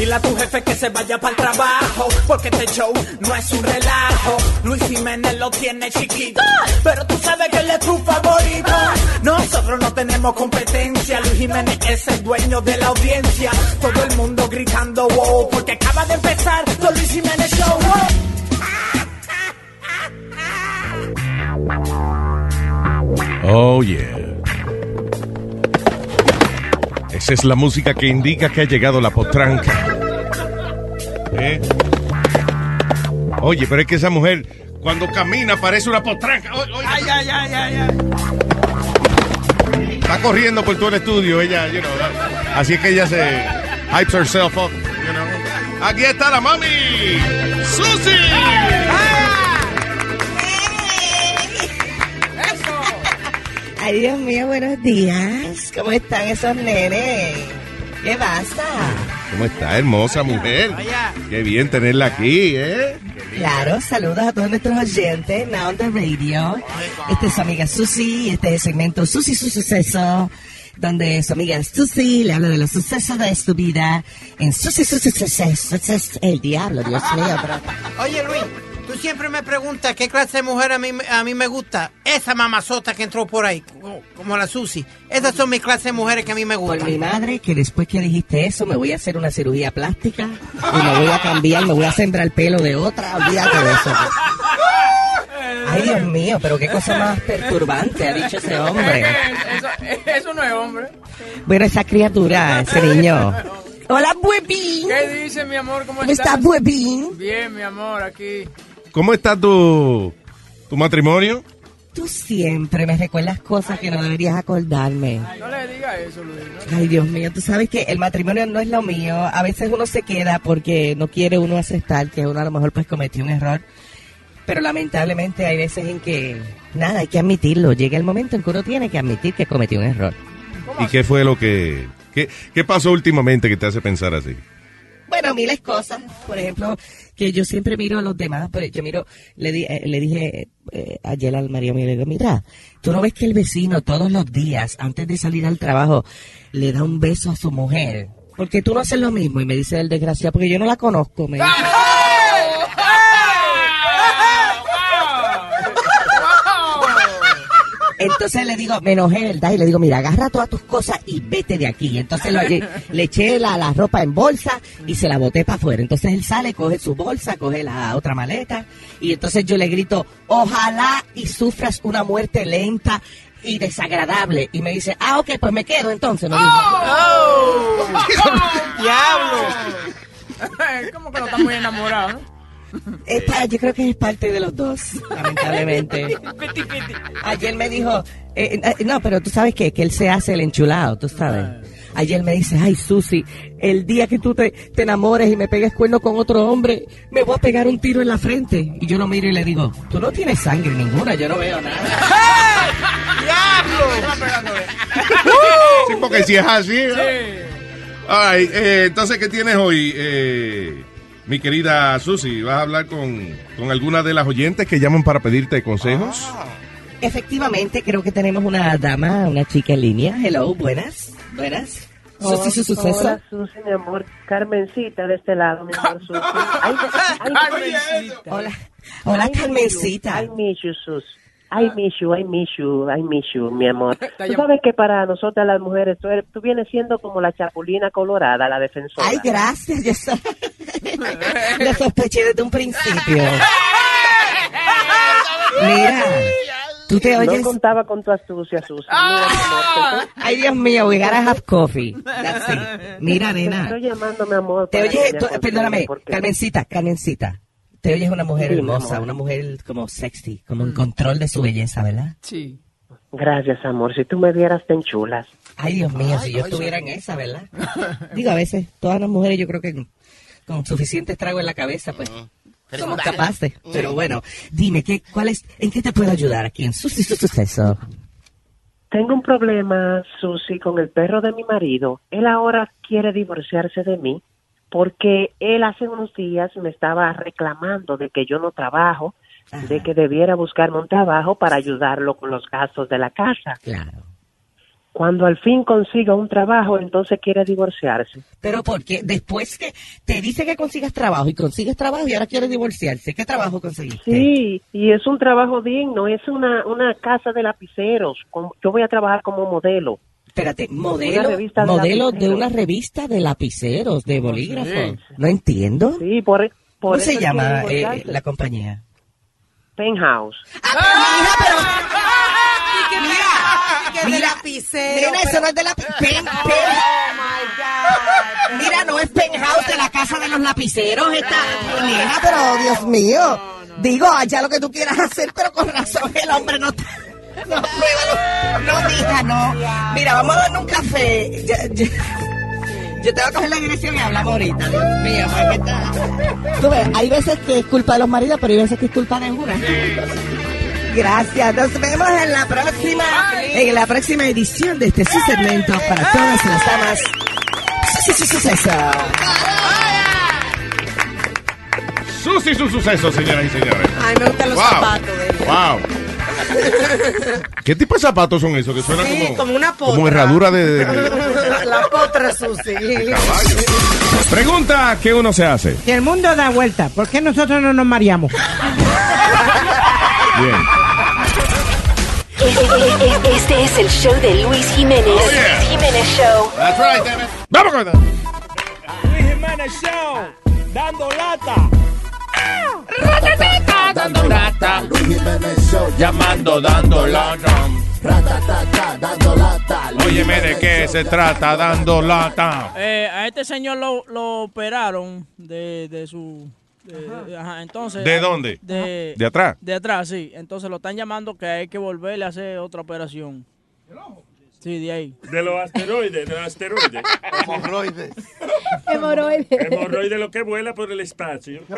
Dile a tu jefe que se vaya para el trabajo, porque este show no es un relajo. Luis Jiménez lo tiene chiquito, pero tú sabes que él es tu favorito. Nosotros no tenemos competencia, Luis Jiménez es el dueño de la audiencia. Todo el mundo gritando wow, porque acaba de empezar The Luis Jiménez Show. Oh, yeah. Esa es la música que indica que ha llegado la potranca. ¿Eh? Oye, pero es que esa mujer, cuando camina, parece una potranca. O- oye, Ay, ay, ay, ay, ay. Está corriendo por todo el estudio, ella, you know. Así es que ella se hypes herself up, you know. Aquí está la mami, Susi. Ay, Dios mío, buenos días. ¿Cómo están esos nenes? ¿Qué pasa? ¿Cómo está, hermosa mujer? Qué bien tenerla aquí, ¿eh? Claro, saludos a todos nuestros oyentes, Now on the Radio. Esta es su amiga Susi, este es el segmento Susi su suceso, donde su amiga Susi le habla de los sucesos de su vida en Susi su suceso. Es el diablo, Dios mío, pero... Oye, Luis, tú siempre me preguntas qué clase de mujer a mí, a mí me gusta. Esa mamazota que entró por ahí, como, la Susi. Esas son mis clases de mujeres que a mí me Por mi gustan. madre, que después que dijiste eso, me voy a hacer una cirugía plástica y me voy a cambiar, me voy a sembrar el pelo de otra, olvídate de eso. Ay, Dios mío, pero qué cosa más perturbante ha dicho ese hombre. Eso, eso no es hombre. Bueno, esa criatura, ese niño. Hola, buebín. ¿Qué dice, mi amor? ¿Cómo, ¿Cómo estás? estás, buebín? Bien, mi amor, aquí. ¿Cómo está tu, tu matrimonio? Tú siempre me recuerdas cosas que no deberías acordarme. No le diga eso, Luis. ¿no? Ay, Dios mío, tú sabes que el matrimonio no es lo mío. A veces uno se queda porque no quiere uno aceptar que uno a lo mejor pues cometió un error. Pero lamentablemente hay veces en que, nada, hay que admitirlo. Llega el momento en que uno tiene que admitir que cometió un error. ¿Y qué fue lo que... ¿Qué, qué pasó últimamente que te hace pensar así? Bueno, miles cosas. Por ejemplo, que yo siempre miro a los demás, pero yo miro, le, di- eh, le dije eh, ayer al marido mío, le digo, mira, tú no ves que el vecino todos los días, antes de salir al trabajo, le da un beso a su mujer. Porque tú no haces lo mismo. Y me dice el desgraciado, porque yo no la conozco. Me dice. Entonces le digo, me enojé, ¿verdad? Y le digo, mira, agarra todas tus cosas y vete de aquí. Entonces lo- le, le eché la, la ropa en bolsa y se la boté para afuera. Entonces él sale, coge su bolsa, coge la otra maleta. Y entonces yo le grito, ojalá y sufras una muerte lenta y desagradable. Y me dice, ah, ok, pues me quedo entonces. Me dijo. ¡Diablo! ¿Cómo que no está muy enamorado, no? Es pa- yo creo que es parte de los dos, lamentablemente. Ayer me dijo, eh, eh, no, pero tú sabes que, que él se hace el enchulado, tú sabes. Ayer me dice, ay, Susi, el día que tú te, te enamores y me pegues cuerno con otro hombre, me voy a pegar un tiro en la frente. Y yo lo miro y le digo, tú no tienes sangre ninguna, yo no veo nada. Sí, porque si es así... ¿eh? Ay, eh, entonces, ¿qué tienes hoy, eh, mi querida Susi? ¿Vas a hablar con, con alguna de las oyentes que llaman para pedirte consejos? Efectivamente, creo que tenemos una dama, una chica en línea. Hello, buenas, buenas. Susi, su suceso. Hola, Susi, mi amor. Carmencita de este lado, mi amor, Susi. Ay, ay, Carmencita. Hola, hola, I Carmencita. miss you. I miss you, I miss you, I miss you, mi amor. Tú sabes que para nosotras las mujeres, tú, eres- tú vienes siendo como la chapulina colorada, la defensora. Ay, gracias. Yo so- Lo sospeché desde un principio. Mira, tú te no oyes. contaba con tu astucia, Susi. Te- Ay, Dios mío, we gotta have coffee. That's it. Mira, te, nena. estoy llamando, mi amor. Te oyes, tú- perdóname, Carmencita, Carmencita. Te oyes una mujer hermosa, una mujer como sexy, como en control de su belleza, ¿verdad? Sí. Gracias, amor. Si tú me vieras tan chulas. Ay, Dios mío, si yo estuviera en esa, ¿verdad? Digo, a veces, todas las mujeres yo creo que con, suficiente trago en la cabeza, pues, somos capaces. Pero bueno, dime, ¿qué, cuál es, ¿en qué te puedo ayudar aquí en Susi su suceso? Tengo un problema, Susi, con el perro de mi marido. Él ahora quiere divorciarse de mí porque él hace unos días me estaba reclamando de que yo no trabajo, de que debiera buscarme un trabajo para ayudarlo con los gastos de la casa. Claro. Cuando al fin consiga un trabajo, entonces quiere divorciarse. Pero porque después que te dice que consigas trabajo y consigues trabajo y ahora quiere divorciarse, ¿qué trabajo conseguiste? Sí, y es un trabajo digno, es una, una casa de lapiceros. Yo voy a trabajar como modelo. Espérate, modelo, de modelo de una revista de lapiceros, de bolígrafos. No entiendo. Sí, por, por ¿Cómo eso se llama eh, la compañía? Penthouse. Pero... Mira, lapicero. Nena, eso no es de la... pen- pen- Mira, no es penthouse de la casa de los lapiceros esta... Nena, pero Dios mío. Digo, allá lo que tú quieras hacer, pero con razón el hombre no está... No, pruébalo. no, mija, no. Mira, vamos a darle un café. Ya- ya- Yo te voy a coger la dirección y hablamos ahorita. Dios mío, ¿para qué está? Tú ves, hay veces que es culpa de los maridos, pero hay veces que es culpa de una. Gracias. Nos vemos en la próxima, en la próxima edición de este su segmento para todas las damas. Sí, sí, suceso. Susi su suceso, señoras y señores. Ay, me gustan los Wow. zapatos de ella. Wow. ¿Qué tipo de zapatos son esos? Que suenan Sí, como, como una potra. como herradura de, de- de- La potra Susi. Pregunta que uno se hace. Si el mundo da vuelta, ¿por qué nosotros no nos mareamos? Bien. Este, es el show de Luis Jiménez. Oh, yeah. Luis Jiménez Show. That's right, damn it. Vamos con Luis Jiménez Show, dando lata. Dando lata. Luis Jiménez Show. Llamando, dando lata. Ratatata, dando lata. Luis Óyeme de qué se trata, dando lata. Eh, a este señor lo, lo operaron de, de su... de- ajá, entonces, ¿De dónde? De, ¿De atrás? De atrás, sí. Entonces lo están llamando que hay que volverle a hacer otra operación. Sí, de ahí. De los asteroides, de los asteroides. Hemorroides. Hemorroide lo que vuela por el espacio.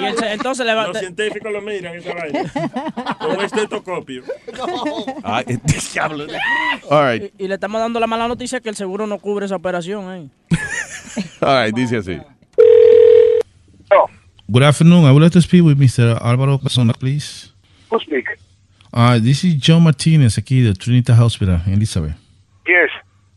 Y entonces le va... Los científicos lo miran esa vaina. Con un estetoscopio. Ay, diablo. All right, Y, y le estamos dando la mala noticia que el seguro no cubre esa operación, ¿eh? all right, dice así. Good afternoon. I would like to speak with Mr. Álvaro Casona, please. Who speak? Uh, this is John Martinez aquí de Trinity Hospital Elizabeth. Yes.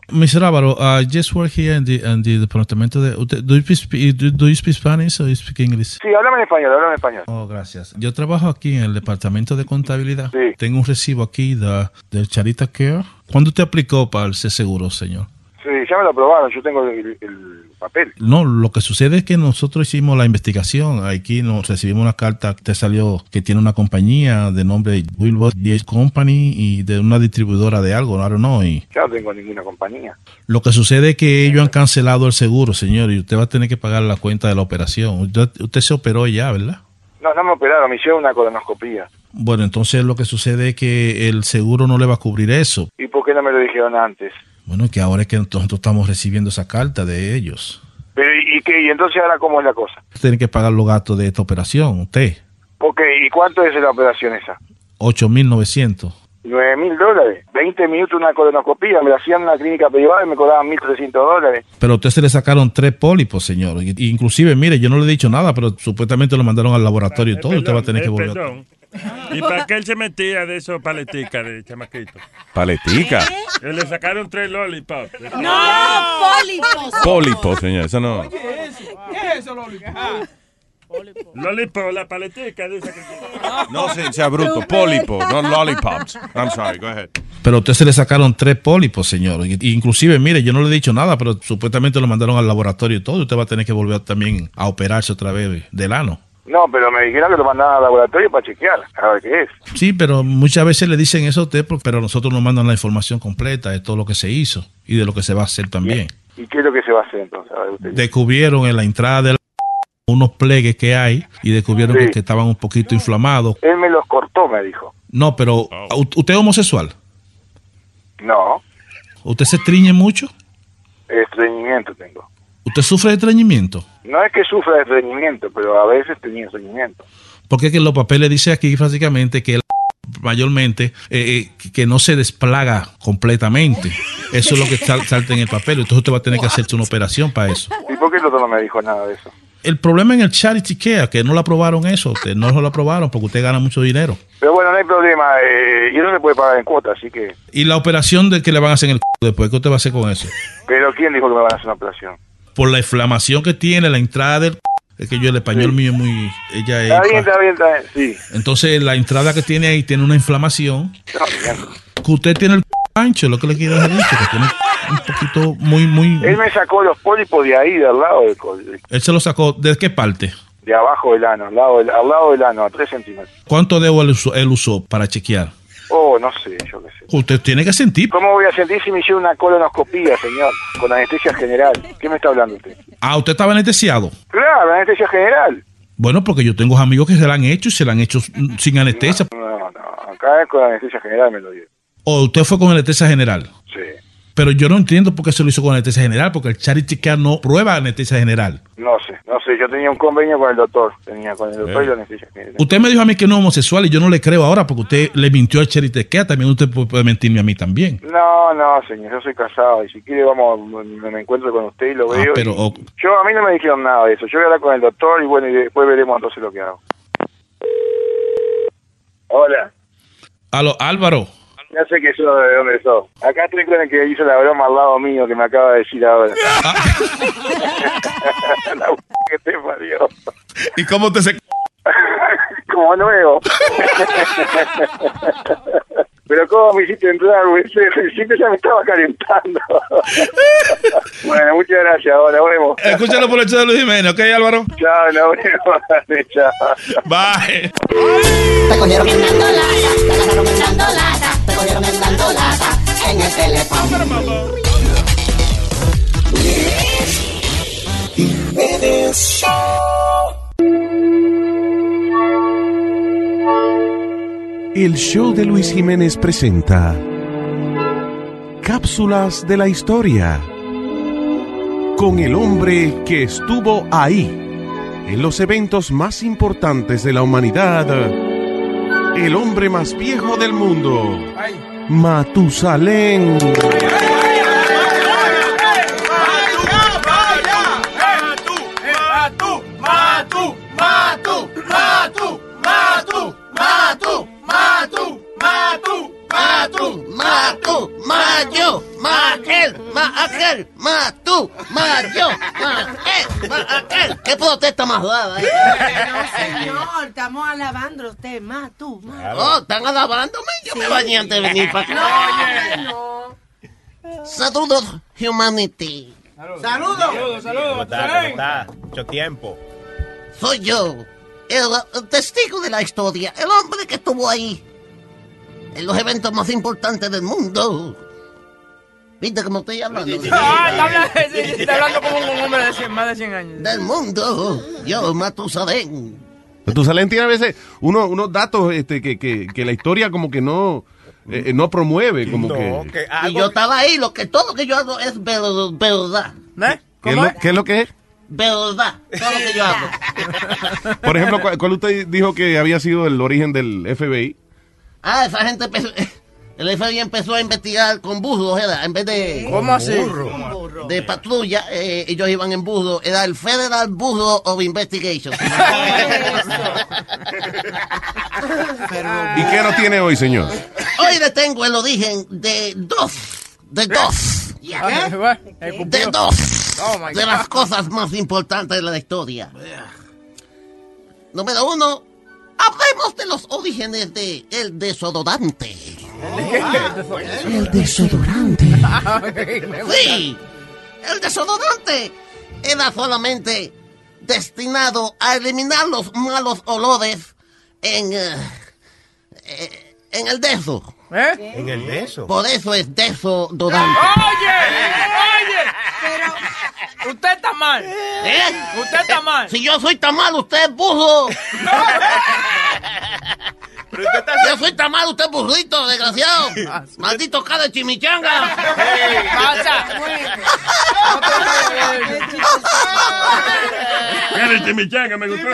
Mr. Álvaro, I just work here in the, in the departamento de... Do you, speak, do, do you speak Spanish or you speak English? Sí, háblame en español, háblame en español. Oh, gracias. Yo trabajo aquí en el departamento de contabilidad. Sí. Tengo un recibo aquí de, del Charita Care. ¿Cuándo usted aplicó para ese seguro, señor? Sí, ya me lo aprobaron, yo tengo el, el papel. No, lo que sucede es que nosotros hicimos la investigación. Aquí nos recibimos una carta que te salió que tiene una compañía de nombre Wilbur DS Company y de una distribuidora de algo, don't know. Y Ya no tengo ninguna compañía. lo que sucede es que ellos han cancelado el seguro, señor, y usted va a tener que pagar la cuenta de la operación. Usted, usted se operó ya, ¿verdad? No, no me operaron, me hicieron una colonoscopía. Bueno, entonces lo que sucede es que el seguro no le va a cubrir eso. ¿Y por qué no me lo dijeron antes? Bueno, que ahora es que nosotros estamos recibiendo esa carta de ellos. Pero, ¿y, qué? ¿Y entonces ahora cómo es la cosa? Tiene que pagar los gastos de esta operación, usted. Ok, ¿y cuánto es la operación esa? 8.900. Nueve mil dólares. 20 minutos una colonoscopía, me la hacían en una clínica privada y me cobraban 1.300 dólares. Pero a usted se le sacaron tres pólipos, señor. Y- Inclusive, mire, yo no le he dicho nada, pero supuestamente lo mandaron al laboratorio y todo. y usted va a tener que Eh, volver. perdón. ¿Y para qué él se metía de esos paleticas de chamaquito? Paletica. Él le sacaron tres lollipops. No, pólipos. Pólipo, señor. Eso no. ¿Qué es eso, Loli? Lollipop, la paletica de esa que... No se- sea bruto. Pólipo, no lollipops. I'm sorry, go ahead. Pero a usted se le sacaron tres pólipos, señor. Y- Inclusive, mire, yo no le he dicho nada, pero supuestamente lo mandaron al laboratorio y todo. y Usted va a tener que volver también a operarse otra vez del ano. No, pero me dijeron que lo mandaban al laboratorio para chequear, a ver qué es. Sí, pero muchas veces le dicen eso a usted, pero nosotros nos mandan la información completa de todo lo que se hizo y de lo que se va a hacer también. ¿Y qué es lo que se va a hacer entonces? A ver, usted. Descubrieron en la entrada de la unos plegues que hay y descubrieron Sí. que, que estaban un poquito inflamados. Él me los cortó, me dijo. No, pero ¿u- ¿usted es homosexual? No, ¿Usted se triñe mucho? estreñimiento tengo. ¿Usted sufre de estreñimiento? No es que sufra de estreñimiento, pero a veces tenía estreñimiento. Porque que los papeles dice aquí básicamente que el mayormente eh, eh, que no se desplaga completamente. Eso es lo que sal- salta en el papel. Entonces usted va a tener que hacerse una operación para eso. ¿Y por qué el doctor no me dijo nada de eso? El problema en el charity care, que no lo aprobaron eso, usted no lo aprobaron porque usted gana mucho dinero. Pero bueno, no hay problema. Eh, y eso se puede pagar en cuota, así que... Y la operación de que le van a hacer en el c después, ¿qué usted va a hacer con eso? Pero ¿quién dijo que me van a hacer una operación? Por la inflamación que tiene la entrada del es que yo el español mío es muy... Ella Está bien, es... está bien, está bien. Sí. Entonces la entrada que tiene ahí tiene una inflamación. No. Que usted tiene el ancho, lo que le quiero decir, que tiene un poquito muy, muy... Él me sacó los pólipos de ahí, del lado del, Él se lo sacó, ¿de qué parte? de abajo del ano, al lado del, al lado del ano, a 3 centímetros. ¿Cuánto dedo él usó, él usó para chequear? Oh, no sé, yo qué sé. Usted tiene que sentir. ¿Cómo voy a sentir si me hicieron una colonoscopía, señor? Con anestesia general. ¿Qué me está hablando usted? Ah, usted estaba anestesiado. Claro, anestesia general. Bueno, porque yo tengo amigos que se la han hecho y se la han hecho mm, sin anestesia. No, no, acá es con anestesia general me lo dio. O usted fue con anestesia general. Pero yo no entiendo por qué se lo hizo con anestesia general, porque el Charity Care no prueba anestesia general. No sé, no sé, yo tenía un convenio con el doctor. Tenía con el doctor y la anestesia general. Usted me dijo a mí que no es homosexual y yo no le creo ahora porque usted le mintió al Charity Care. También usted pu- puede mentirme a mí también. No, no, señor, yo soy casado y si quiere vamos, me, me encuentro con usted y lo Ah, veo. y- pero Yo, a mí no me dijeron nada de eso. Yo voy a hablar con el doctor y bueno, y después veremos entonces lo que hago. Hola, Aló, Álvaro. Ya sé que sos de dónde sos. Acá estoy con el que hizo la broma al lado mío que me acaba de decir ahora. la p- que te parió. ¿Y cómo te se... Como nuevo. Pero cómo me hiciste entrar, güey. Siempre ya me estaba calentando. bueno, muchas gracias. Ahora vemos. Escúchalo por el show de Luis Jiménez, ¿ok, Álvaro? Chao, nos vemos. Chao. Bye. Te el. El show de Luis Jiménez presenta Cápsulas de la historia con el hombre que estuvo ahí en los eventos más importantes de la humanidad, el hombre más viejo del mundo, Matusalén. Matu, matu, más aquel, más tú, más yo, más él, más aquel. ¿Qué protesta más dada? Eh? No, señor, estamos alabando usted, más tú, más. Claro. Oh, ¿están alabándome? Yo sí. me bañé antes de venir para acá. No, no, no. Saludos, humanity. Saludos, saludos. Saludos, saludos. Mucho tiempo. Soy yo, el, el testigo de la historia, el hombre que estuvo ahí en los eventos más importantes del mundo ¿Viste cómo estoy hablando? Ah, está hablando, sí, está hablando como un hombre de 100, más de 100 años. Del mundo. Yo, Matusalén. Matusalén tiene a veces unos, unos datos este, que, que, que la historia como que no, eh, no promueve, como que... Y yo estaba ahí, lo que todo lo que yo hago es ver- verdad. ¿Qué es, lo, qué es lo que es? Verdad. Todo lo que yo hago. Por ejemplo, ¿cuál, usted dijo que había sido el origen del FBI? Ah, esa gente el FBI empezó a investigar con burros, era, en vez de... ¿Cómo así? De patrulla, eh, ellos iban en burro, era el Federal Bureau of Investigation. ¿Y qué no tiene hoy, señor? Hoy le tengo el origen de dos, de dos, de dos Oh, de las cosas más importantes de la historia. Número uno, hablemos de los orígenes de el desodorante. El desodorante. Sí, el desodorante era solamente destinado a eliminar los malos olores en, eh, eh, en el deso. ¿Eh? En el beso. Por eso es desodorante. Oye, oye. Pero usted está mal. ¿Eh? Usted está mal. Si yo soy tan mal, usted es burro. Yo soy tan mal, usted es burrito, desgraciado. Maldito cara de chimichanga. Pasa. Mira, chimichanga, me gustó.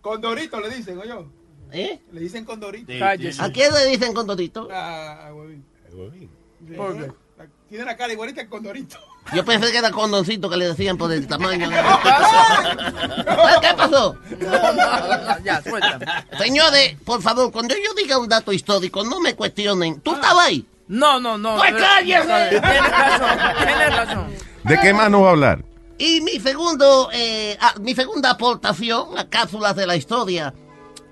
Condorito le dicen, oye. ¿Eh? Le dicen condorito. ¿A quién le dicen condorito? A, a Huevín. ¿Por qué? Tiene la cara igualita que Condorito. Yo pensé que era condoncito que le decían por el tamaño. ¿Qué pasó? Ya, suéltame. Señores, por favor, cuando yo diga un dato histórico, no me cuestionen. ¿Tú estabas ahí? No, no, no. Pues cállese. Tienes razón, tienes razón. ¿De qué más nos va a hablar? Y mi segundo, eh, ah, mi segunda aportación a cápsulas de la historia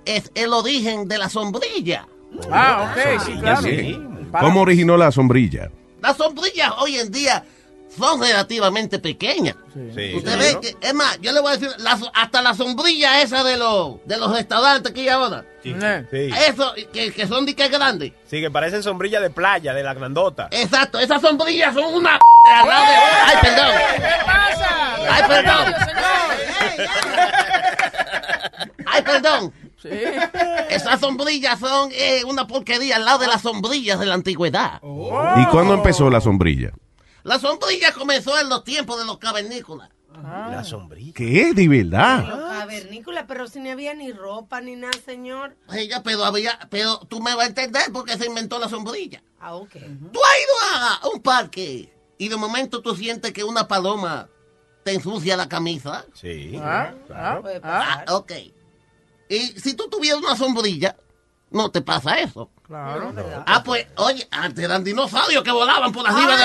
es el origen de la sombrilla. Ah, ok, sí, claro. Sí. ¿Cómo originó la sombrilla? Las sombrillas hoy en día son relativamente pequeñas. Usted ve que, es más, yo le voy a decir, la hasta la sombrilla esa de los, de los restaurantes hay ahora. Sí. Eso, que, que son de que grandes. Sí, que parecen sombrilla de playa, de la grandota. Exacto, esas sombrillas son una al lado de... Ay, perdón. Ay, perdón. Ay, perdón. Esas sombrillas son eh, una porquería al lado de las sombrillas de la antigüedad. ¿Y cuándo empezó la sombrilla? La sombrilla comenzó en los tiempos de los cavernícolas. La sombrilla. ¿Qué? ¿De verdad? Cavernícola, pero si no había ni ropa ni nada, señor. Ella, pero había, pero tú me vas a entender porque se inventó la sombrilla. Ah, ok. Tú has ido a un parque y de momento tú sientes que una paloma te ensucia la camisa. Sí. Ah, claro. Ah, ok. Y si tú tuvieras una sombrilla, no te pasa eso. Claro. Ah, pues, oye, antes eran dinosaurios que volaban por arriba de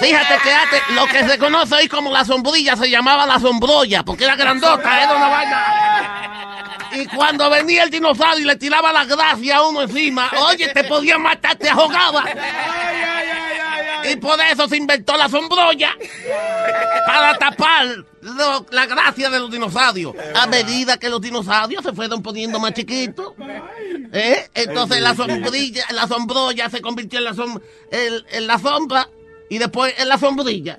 Fíjate que antes lo que se conoce hoy como la sombrilla se llamaba la sombrolla, porque era grandota, era una vaina. Y cuando venía el dinosaurio y le tiraba la gracia a uno encima, oye, te podía matar, te ahogaba. Y por eso se inventó la sombrolla. Para tapar lo- la gracia de los dinosaurios. A medida que los dinosaurios se fueron poniendo más chiquitos. ¿eh? Entonces la sombrilla, la sombrolla se convirtió en la, som- en- en la sombra y después en la sombrilla.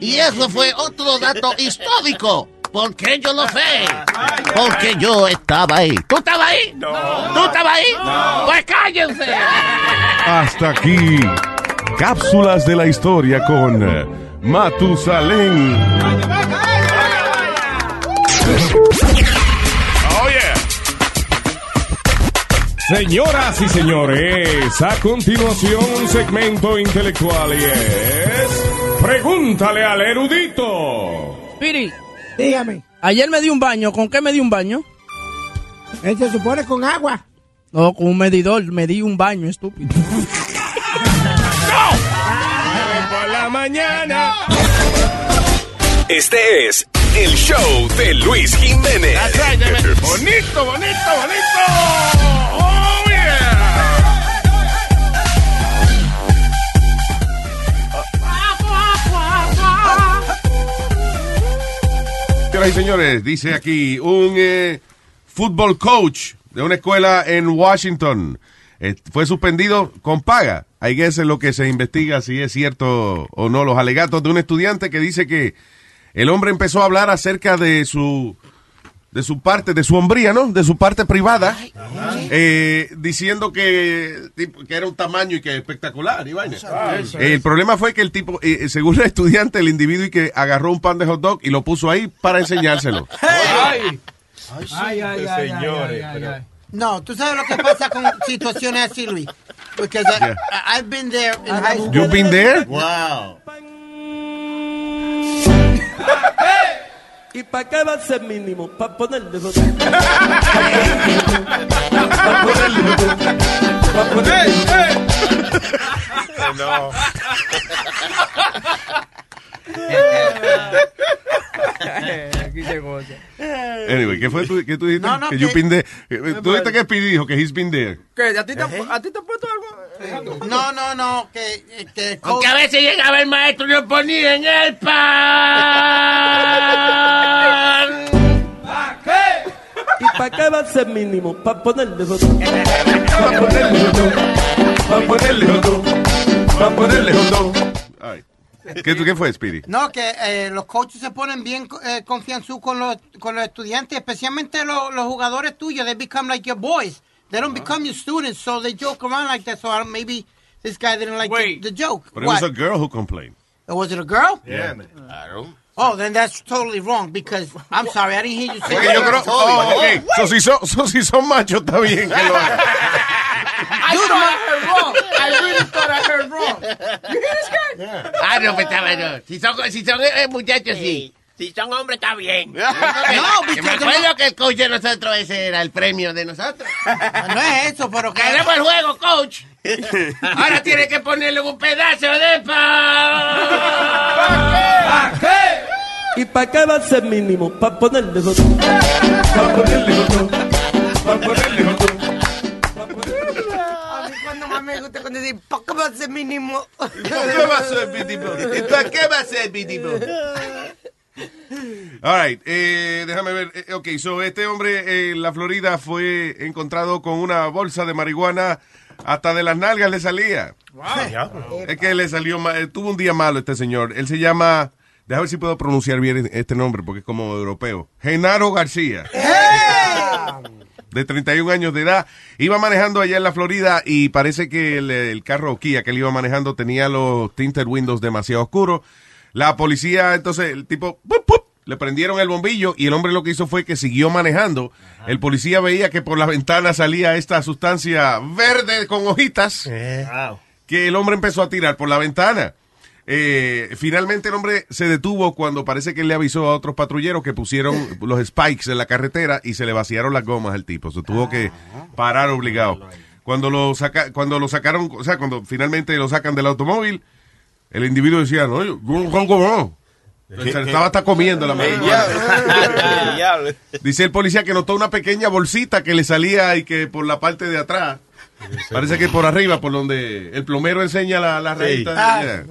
Y eso fue otro dato histórico. Porque yo lo sé. Porque yo estaba ahí. ¿Tú estabas ahí? No. ¿Tú estabas ahí? No. Pues cállense. Hasta aquí. Cápsulas de la historia con Matusalén. Oh, yeah. Señoras y señores, a continuación un segmento intelectual y es... Pregúntale al erudito. Piri, Dígame. ayer me di un baño. ¿Con qué me di un baño? Él se supone con agua. No, con un medidor. Me di un baño, estúpido. Por la mañana. Este es el show de Luis Jiménez. Bonito, bonito, bonito. Y señores, dice aquí un eh, fútbol coach de una escuela en Washington eh, fue suspendido con paga. Ahí es lo que se investiga si es cierto o no. Los alegatos de un estudiante que dice que el hombre empezó a hablar acerca de su de su parte, de su hombría, ¿no? De su parte privada, eh, diciendo que, que era un tamaño y que espectacular. Y vaina. El problema fue que el tipo, eh, según el estudiante, el individuo y que agarró un pan de hot dog y lo puso ahí para enseñárselo. Ay, Ay, ay, ay, señores, ay, ay. No, tú sabes lo que pasa con situaciones así, Luis. Because I, Yeah. I've been there in high school. You've been there? Wow. ¿Y para qué va a ser mínimo? Para ponerle dos. No. Aquí se goza. Anyway, ¿qué fue tú, qué tú dijiste? No, no, que been there. Eh, ¿Tú dijiste que Speedy dijo que he's been there? ¿Qué? ¿A ti te, ¿a ti te ha puesto algo? No, no, no, que, que coach- a veces llegaba el maestro y lo ponía en el pan. ¿Y para qué va a ser mínimo? Para ponerle dos. Para ponerle dos. Para ponerle dog. Para ponerle hot dog. Ay. ¿Qué, ¿Qué fue, Speedy? No, que eh, los coaches se ponen bien eh, confianzudos con los, con los estudiantes, especialmente los, los jugadores tuyos. They become like your boys. They don't become your students, so they joke around like that. So I maybe this guy didn't like the, the joke. But it was What? a girl who complained. Oh, was it a girl? Yeah. Claro. Oh, then that's totally wrong because I'm sorry, I didn't hear you say yo creo, oh, ok. So, si son, so, si son machos, está bien que lo hagan. I thought I heard wrong. I really thought I heard wrong. You hear this guy? Ah, no, pues está bueno. Si son, si son eh, muchachos, sí. Si son hombres, está bien. No, bicho, me que acuerdo que el coach de nosotros ese era el premio de nosotros. No es eso, pero que... Ganamos el juego, coach. Ahora tiene que ponerle un pedazo de pan. ¿Y para qué va a ser mínimo? Para ponerle botón. Para ponerle botón. Para ponerle botón. Gusta cuando dicen, ¿por qué va a ser mínimo? ¿Por qué va a ser mínimo? ¿Y para qué va a ser mínimo? All right, eh, déjame ver. Eh, ok, so este hombre eh, en la Florida fue encontrado con una bolsa de marihuana hasta de las nalgas le salía. Es que le salió mal, eh, tuvo un día malo este señor. Él se llama, déjame ver si puedo pronunciar bien este nombre porque es como europeo. Genaro García. De 31 años de edad. Iba manejando allá en la Florida y parece que el, el carro Kia que él iba manejando tenía los tinted windows demasiado oscuros. La policía, entonces, el tipo, ¡pup, pup! le prendieron el bombillo y el hombre lo que hizo fue que siguió manejando. El policía veía que por la ventana salía esta sustancia verde con hojitas que el hombre empezó a tirar por la ventana. Eh, finalmente el hombre se detuvo cuando parece que él le avisó a otros patrulleros que pusieron los spikes en la carretera y se le vaciaron las gomas al tipo. Se tuvo que parar obligado. Cuando lo, saca, cuando lo sacaron, o sea, cuando finalmente lo sacan del automóvil, el individuo decía, no, yo no. Se estaba hasta comiendo la. Dice el policía que notó una pequeña bolsita que le salía y que por la parte de atrás, parece que por arriba, por donde el plomero enseña la, la rayita. yeah.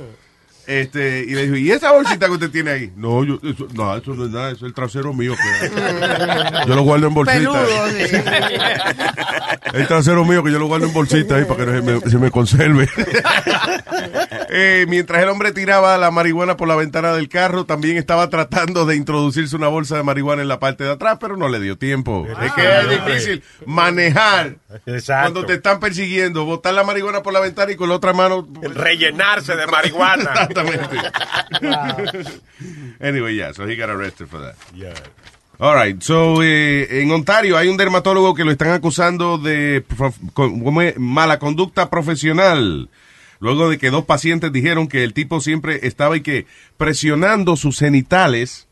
Este, y le dijo, ¿y esa bolsita que usted tiene ahí? No, yo, eso, no, eso no es nada, eso es el trasero mío. que- yo lo guardo en bolsita. Peludo, sí. El trasero mío que yo lo guardo en bolsita ahí para que no se me, se me conserve. Eh, mientras el hombre tiraba la marihuana por la ventana del carro, también estaba tratando de introducirse una bolsa de marihuana en la parte de atrás, pero no le dio tiempo. es que es difícil manejar cuando te están persiguiendo, botar la marihuana por la ventana y con la otra mano Rellenarse de marihuana. Exactamente. anyway, yeah, so he got arrested for that. All right, so eh, en Ontario hay un dermatólogo que lo están acusando de mala conducta profesional. Luego de que dos pacientes dijeron que el tipo siempre estaba y que presionando sus genitales,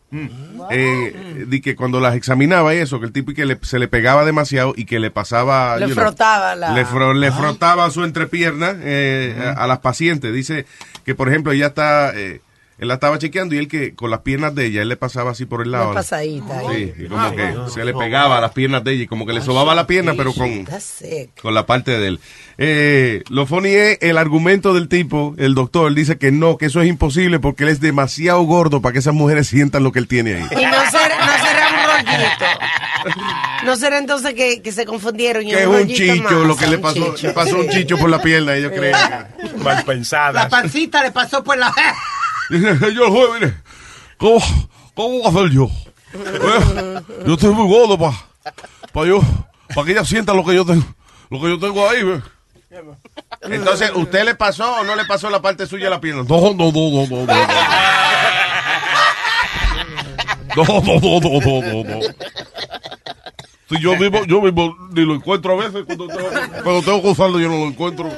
eh, de que cuando las examinaba y eso, que el tipo y que le- se le pegaba demasiado y que le pasaba, Le you know, frotaba la... le, fro- le frotaba su entrepierna eh, a, a las pacientes. Dice que, por ejemplo, ella está, eh, él la estaba chequeando y él que con las piernas de ella, él le pasaba así por el lado. Una pasadita ahí. Sí, y como que se le pegaba a las piernas de ella y como que le sobaba la pierna, pero con, con la parte de él. Eh, lo funny es el argumento del tipo, el doctor, él dice que no, que eso es imposible porque él es demasiado gordo para que esas mujeres sientan lo que él tiene ahí. Y no será, no será un rollito. No será entonces que, que se confundieron. y Que es un chicho, más, lo que le pasó, chicho. le pasó un chicho por la pierna, ellos creen. Mal pensada. La pancita le pasó por la... Dice, señor juez, mire, ¿cómo, cómo voy a hacer yo? Eh, Yo estoy muy gordo para pa yo, para que ella sienta lo que yo tengo, lo que yo tengo ahí. ve. Entonces, ¿usted le pasó o no le pasó la parte suya de la pierna? No, no, no, no, no, no. No, no, no, no, no, no, no. Si yo mismo, yo mismo ni lo encuentro a veces cuando tengo, cuando tengo que usarlo yo no lo encuentro.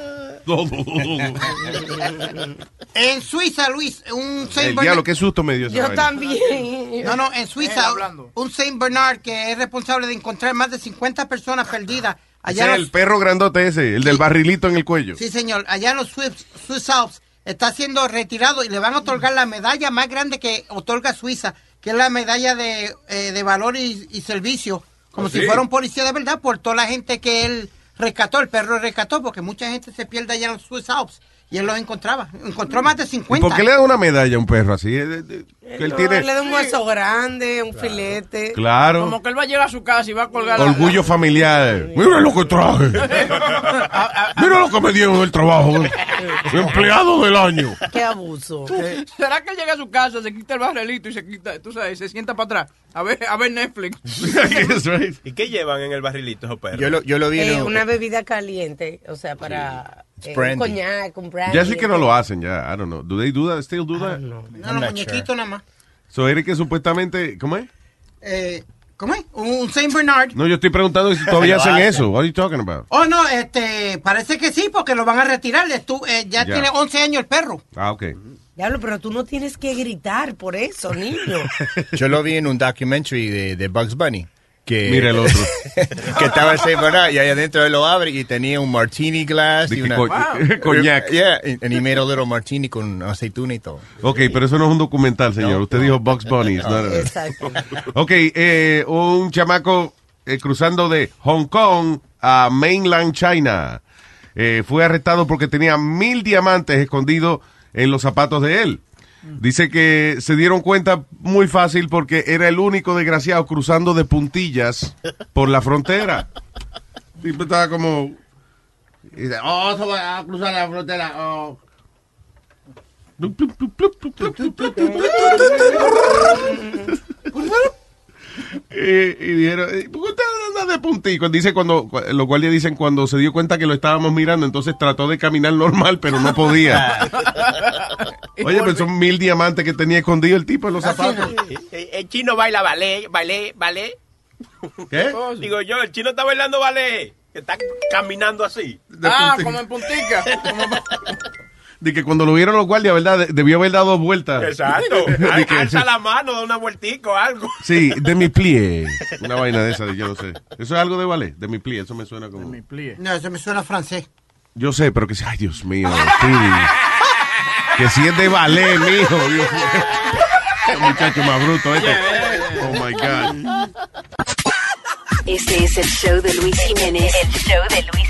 En Suiza, Luis, un Saint El Bernard- diablo, qué susto me dio esa Yo vaina. también. No, no, en Suiza, un Saint Bernard que es responsable de encontrar más de 50 personas perdidas Ese allá el perro grandote ese, el del barrilito en el cuello. Sí, señor, allá en los Swiss, Swiss Alps está siendo retirado y le van a otorgar la medalla más grande que otorga Suiza, que es la medalla de, eh, de valor y, y servicio, como ¿Ah, si sí? fuera un policía de verdad, por toda la gente que él rescató, el perro rescató, porque mucha gente se pierde allá en los Swiss Alps y él los encontraba. Encontró más de ¿Y 50. por qué le da una medalla a un perro así? Eh, eh, eh, Que él No, tiene Le da un hueso grande, un filete. Claro. Como que él va a llegar a su casa y va a colgar la- orgullo familiar. Mira lo que traje. Mira lo que me dieron el trabajo. Empleado del año. Qué abuso. Eh, ¿Será que él llega a su casa, se quita el barrilito y se quita, tú sabes, se sienta para atrás? A ver, a ver Netflix. ¿Y qué llevan en el barrilito esos perros? Yo lo, yo lo vi Eh, un- una bebida caliente, o sea, para It's eh, un coñac, un brandy. Ya sí que no lo hacen ya. I don't know. Do they do that? Still do that? No, los muñequitos nada más. So, eres que supuestamente, ¿cómo es? Eh, ¿Cómo es? Un Saint Bernard. No, yo estoy preguntando si todavía hacen hacen. eso. What are you talking about? Oh, no, este, parece que sí, porque lo van a retirar. Estu- eh, ya, Ya. tiene 11 años el perro. Ah, ok. Diablo, pero tú no tienes que gritar por eso, niño. Yo lo vi en un documentary de, de Bugs Bunny. Que, Mira el otro. que estaba el Saint Bernard y ahí adentro él lo abre y tenía un martini glass y una... co- Wow. coñac. Yeah, and he made a little martini con aceituna y todo. Ok, pero eso no es un documental, señor. Usted dijo Bugs Bunny. a- Exacto. Ok, eh, un chamaco eh, cruzando de Hong Kong a mainland China eh, fue arrestado porque tenía mil diamantes escondidos en los zapatos de él. Dice que se dieron cuenta muy fácil porque era el único desgraciado cruzando de puntillas por la frontera. Tipo estaba como... y dice, oh, se va a cruzar la frontera. oh". Eh, y dijeron, eh, ¿por qué usted anda de puntico? Dice cuando, cu- los guardias dicen cuando se dio cuenta que lo estábamos mirando, entonces trató de caminar normal, pero no podía. Oye, pero son mil diamantes que tenía escondido el tipo en los zapatos. El, el chino baila ballet, ballet, ballet. ¿Qué? Digo yo, el chino está bailando ballet. Que está caminando así. Ah, como en puntica. De que cuando lo vieron los guardias, ¿verdad? De- Debió haber dado dos vueltas. Exacto. De que- Alza la mano, da una vueltica o algo. Sí, de mi plie. Una vaina de esa, de yo no sé. Eso es algo de ballet, de mi plie. Eso me suena como. No, eso me suena francés. Yo sé, pero que sí. Ay, Dios mío. Que si es de ballet, mijo. Dios mío. Muchacho más bruto este. Oh my God. Este es el show de Luis Jiménez. El show de Luis